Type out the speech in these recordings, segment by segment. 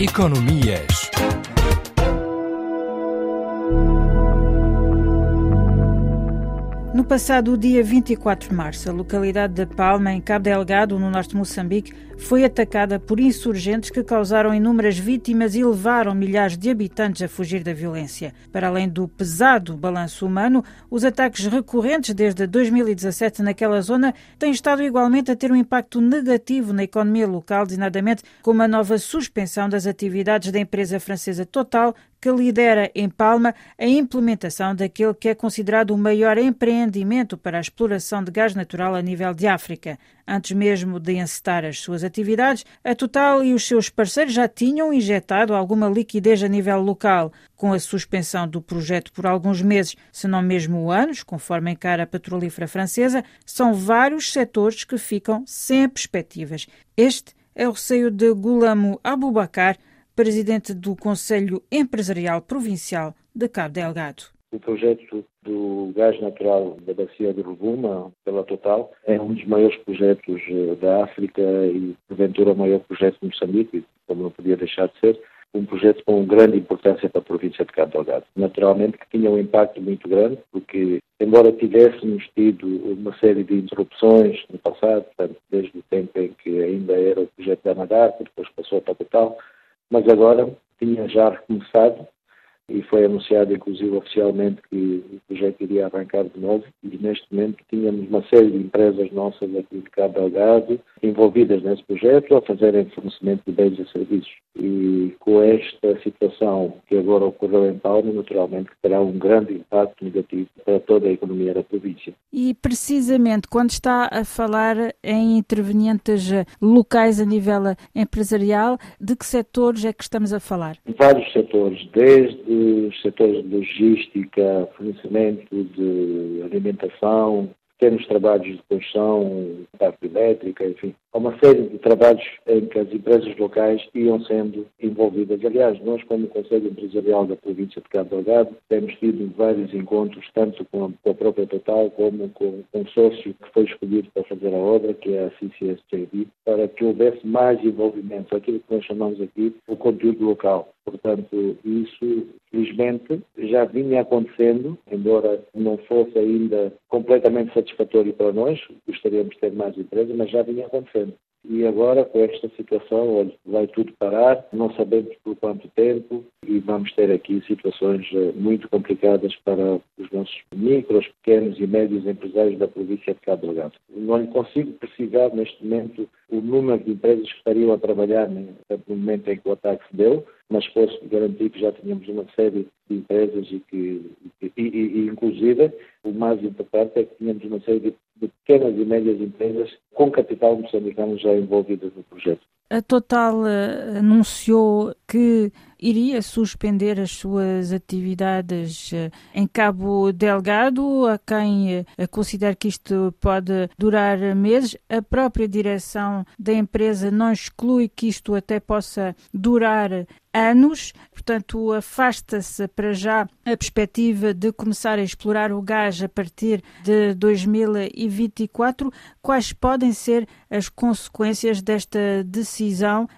Economias. No passado dia 24 de março, a localidade de Palma, em Cabo Delgado, no norte de Moçambique, foi atacada por insurgentes que causaram inúmeras vítimas e levaram milhares de habitantes a fugir da violência. Para além do pesado balanço humano, os ataques recorrentes desde 2017 naquela zona têm estado igualmente a ter um impacto negativo na economia local, designadamente com uma nova suspensão das atividades da empresa francesa Total, que lidera em Palma a implementação daquele que é considerado o maior empreendimento para a exploração de gás natural a nível de África. Antes mesmo de encetar as suas atividades, a Total e os seus parceiros já tinham injetado alguma liquidez a nível local, com a suspensão do projeto por alguns meses, se não mesmo anos, conforme encara a petrolífera francesa, são vários setores que ficam sem perspectivas. Este é o receio de Gulamo Abubakar, presidente do Conselho Empresarial Provincial de Cabo Delgado. O projeto do gás natural da bacia de Rovuma, pela Total, é um dos maiores projetos eh, da África e, porventura, o maior projeto de Moçambique, como não podia deixar de ser, um projeto com grande importância para a província de Cabo Delgado. Naturalmente que tinha um impacto muito grande, porque, embora tivéssemos tido uma série de interrupções no passado, portanto, desde o tempo em que ainda era o projeto da Amadar, que depois passou para a Total, mas agora tinha já recomeçado e foi anunciado inclusive oficialmente que o projeto iria arrancar de novo e neste momento tínhamos uma série de empresas nossas aqui de Cabo Delgado envolvidas nesse projeto a fazerem fornecimento de bens e serviços e com esta situação que agora ocorreu em Palma, naturalmente terá um grande impacto negativo para toda a economia da província. E precisamente quando está a falar em intervenientes locais a nível empresarial, de que setores é que estamos a falar? Vários setores, desde os setores de logística, fornecimento de alimentação, temos trabalhos de construção, parte elétrica, enfim. Uma série de trabalhos em que as empresas locais iam sendo envolvidas. Aliás, nós, como Conselho Empresarial da província de Cabo Delgado, temos tido vários encontros, tanto com a, própria Total como com, com um sócio que foi escolhido para fazer a obra, que é a CCSJD, para que houvesse mais envolvimento, aquilo que nós chamamos aqui o conteúdo local. Portanto, isso, felizmente, já vinha acontecendo, embora não fosse ainda completamente satisfatório para nós, gostaríamos de ter mais empresas, mas já vinha acontecendo. E agora, com esta situação, olha, vai tudo parar, não sabemos por quanto tempo e vamos ter aqui situações eh, muito complicadas para os nossos micros, pequenos e médios empresários da província de Cabo Delgado. Não consigo precisar neste momento o número de empresas que estariam a trabalhar no momento em que o ataque se deu, mas posso garantir que já tínhamos uma série de empresas e que, e, e, e inclusive, o mais importante é que tínhamos uma série de, de pequenas e médias empresas com capital moçambicano já envolvidas no projeto. A Total uh, anunciou que iria suspender as suas atividades uh, em Cabo Delgado. A quem uh, considera que isto pode durar meses, a própria direção da empresa não exclui que isto até possa durar anos, portanto, afasta-se para já a perspectiva de começar a explorar o gás a partir de 2024. Quais podem ser as consequências desta decisão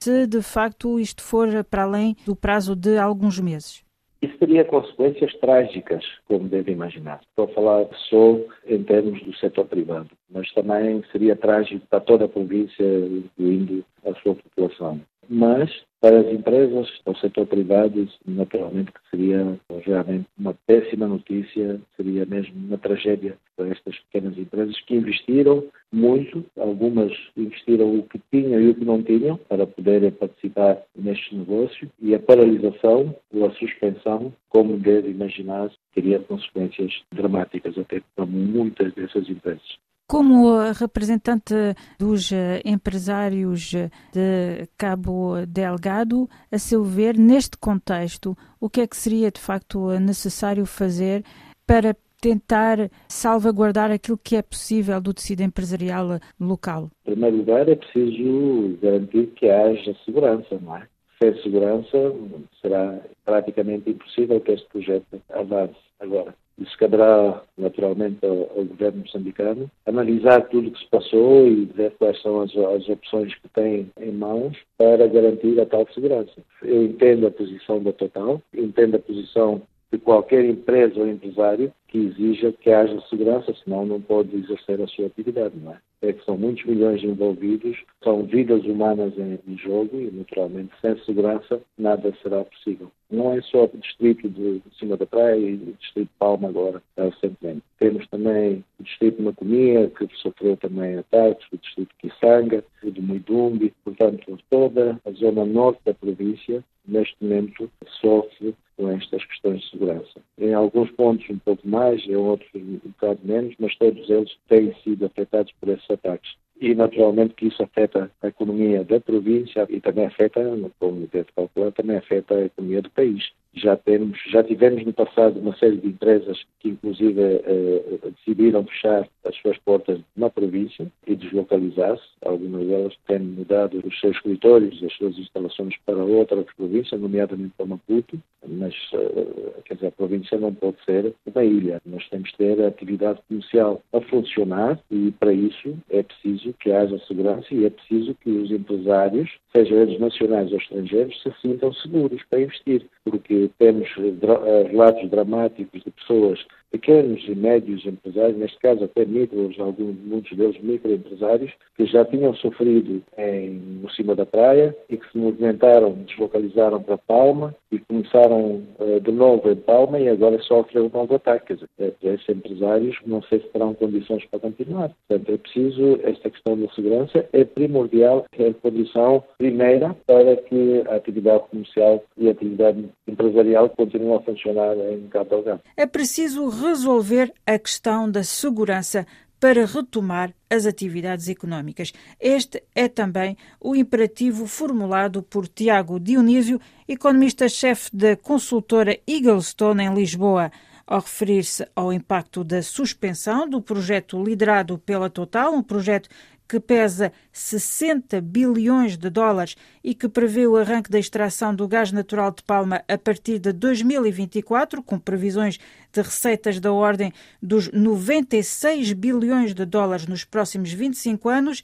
se de facto isto for para além do prazo de alguns meses? Isso teria consequências trágicas, como deve imaginar. Estou a falar só em termos do setor privado, mas também seria trágico para toda a província, incluindo a sua população. Mas para as empresas, para o setor privado, naturalmente que seria realmente uma péssima notícia, seria mesmo uma tragédia para estas pequenas empresas que investiram muito, algumas investiram o que tinham e o que não tinham para poderem participar neste negócio e a paralisação ou a suspensão, como deve imaginar, teria consequências dramáticas até para muitas dessas empresas. Como representante dos eh, empresários de Cabo Delgado, a seu ver, neste contexto, o que é que seria de facto necessário fazer para tentar salvaguardar aquilo que é possível do tecido empresarial local? Em primeiro lugar, é preciso garantir que haja segurança, não é? Sem segurança, será praticamente impossível que este projeto avance. Agora, isso caberá naturalmente ao, ao, governo moçambicano, analisar tudo o que se passou e ver quais são as, as, opções que tem em mãos para garantir a tal segurança. Eu entendo a posição da Total, entendo a posição de qualquer empresa ou empresário que exija que haja segurança, senão não pode exercer a sua atividade, não é? É que são muitos milhões envolvidos, são vidas humanas em, jogo e, naturalmente, sem segurança nada será possível. Não é só o distrito de, de cima da praia e o distrito de Palma agora, recentemente. Temos também o distrito de Macomia, que sofreu também ataques, o distrito de Kisanga, o de Muidumbi, portanto, toda a zona norte da província, neste momento, sofre com estas questões de segurança. Em alguns pontos um pouco mais, em outros um bocado menos, mas todos eles têm sido afetados por esses ataques. E naturalmente que isso afeta a economia da província e também afeta, como deve calcular, também afeta a economia do país. Já temos, já tivemos no passado uma série de empresas que inclusive eh, decidiram fechar as suas portas na província e deslocalizar-se. Algumas delas têm mudado os seus escritórios, as suas instalações para outras províncias, nomeadamente para Maputo, mas eh, quer dizer, a província não pode ser uma ilha. Nós temos que ter a atividade comercial a funcionar e para isso é preciso que haja segurança e é preciso que os empresários, sejam eles nacionais ou estrangeiros, se sintam seguros para investir, porque temos eh, relatos dramáticos de pessoas pequenos e médios empresários, neste caso até micros, alguns, muitos deles microempresários, que já tinham sofrido em, no cima da praia e que se movimentaram, deslocalizaram para Palma e começaram uh, de novo em Palma e agora sofrem um novo ataque. Dizer, eh, esses empresários não sei se terão condições para continuar. Portanto, é preciso, esta questão da segurança é primordial, é a condição primeira para que a atividade comercial e a atividade empresarial continuem a funcionar em Cabo Delgado. É preciso resolver a questão da segurança para retomar as atividades económicas. Este é também o imperativo formulado por Tiago Dionísio, economista-chefe da consultora Eaglestone em Lisboa. Ao referir-se ao impacto da suspensão do projeto liderado pela Total, um projeto que pesa 60 bilhões de dólares e que prevê o arranque da extração do gás natural de Palma a partir de 2024, com previsões de receitas da ordem dos 96 bilhões de dólares nos próximos 25 anos,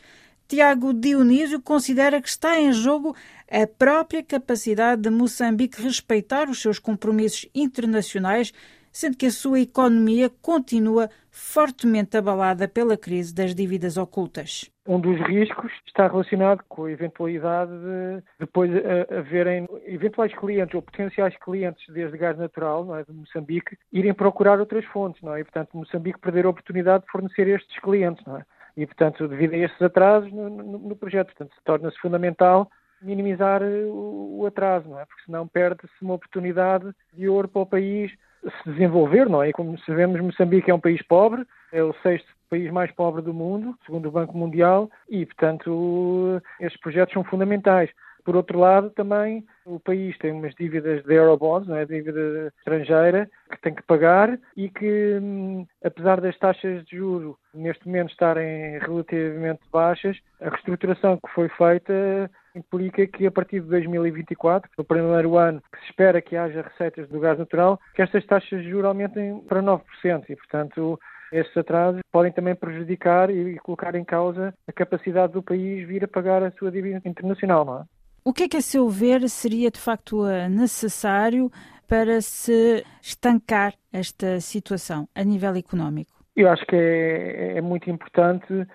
Tiago Dionísio considera que está em jogo a própria capacidade de Moçambique respeitar os seus compromissos internacionais sendo que a sua economia continua fortemente abalada pela crise das dívidas ocultas. Um dos riscos está relacionado com a eventualidade de depois haverem eventuais clientes ou potenciais clientes desde gás natural é, de Moçambique irem procurar outras fontes, não é? E, portanto, Moçambique perder a oportunidade de fornecer estes clientes, não é? E, portanto, devido a estes atrasos no, no, no projeto, portanto, torna-se fundamental minimizar o, o atraso, não é? Porque senão perde-se uma oportunidade de ouro para o país se desenvolver, não é? Como sabemos, Moçambique é um país pobre, é o sexto país mais pobre do mundo, segundo o Banco Mundial, e, portanto, estes projetos são fundamentais. Por outro lado, também o país tem umas dívidas de eurobonds, não é? dívida estrangeira, que tem que pagar e que, hum, apesar das taxas de juro neste momento estarem relativamente baixas, a reestruturação que foi feita implica que a partir de 2024, no primeiro ano que se espera que haja receitas do gás natural, que estas taxas de juros aumentem para 9% e, portanto, estes atrasos podem também prejudicar e colocar em causa a capacidade do país vir a pagar a sua dívida internacional, não é? O que é que, a seu ver, seria de facto necessário para se estancar esta situação a nível económico? Eu acho que é, é muito importante,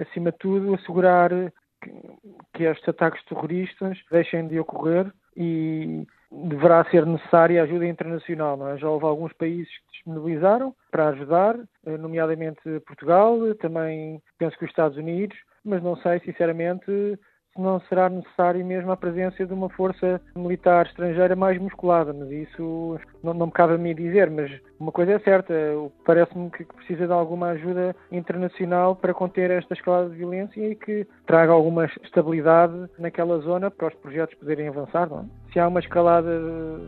acima de tudo, assegurar que, estes ataques terroristas deixem de ocorrer e deverá ser necessária ajuda internacional. É? Já houve alguns países que disponibilizaram para ajudar, nomeadamente Portugal, também penso que os Estados Unidos, mas não sei, sinceramente, não será necessário mesmo a presença de uma força militar estrangeira mais musculada, mas isso não, não me cabe a mim dizer, mas uma coisa é certa, parece-me que precisa de alguma ajuda internacional para conter esta escalada de violência e que traga alguma estabilidade naquela zona para os projetos poderem avançar. Não? É? Se há uma escalada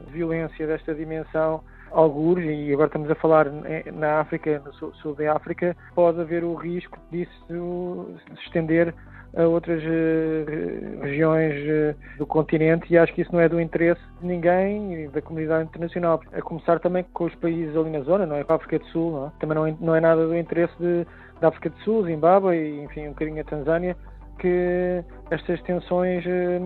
de violência desta dimensão, algures, e agora estamos a falar na África, no sul, sul da África, pode haver o risco disso se estender a outras regiões regiões eh, do continente e acho que isso não é do interesse de ninguém e da comunidade internacional. A começar também com os países ali na zona, não é? Com a África do Sul, não é? Também não é, não é nada do interesse de, da África do Sul, Zimbábue e, enfim, um bocadinho a Tanzânia, que estas tensões eh,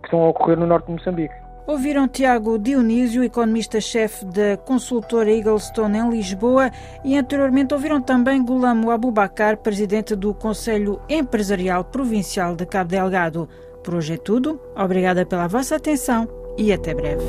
que estão a ocorrer no norte de Moçambique. Ouviram Tiago Dionísio, economista-chefe da consultora Eaglestone em Lisboa, e anteriormente ouviram também Gulamo Abubacar, presidente do Conselho Empresarial Provincial de Cabo Delgado. Por hoje é tudo. Obrigada pela vossa atenção e até breve.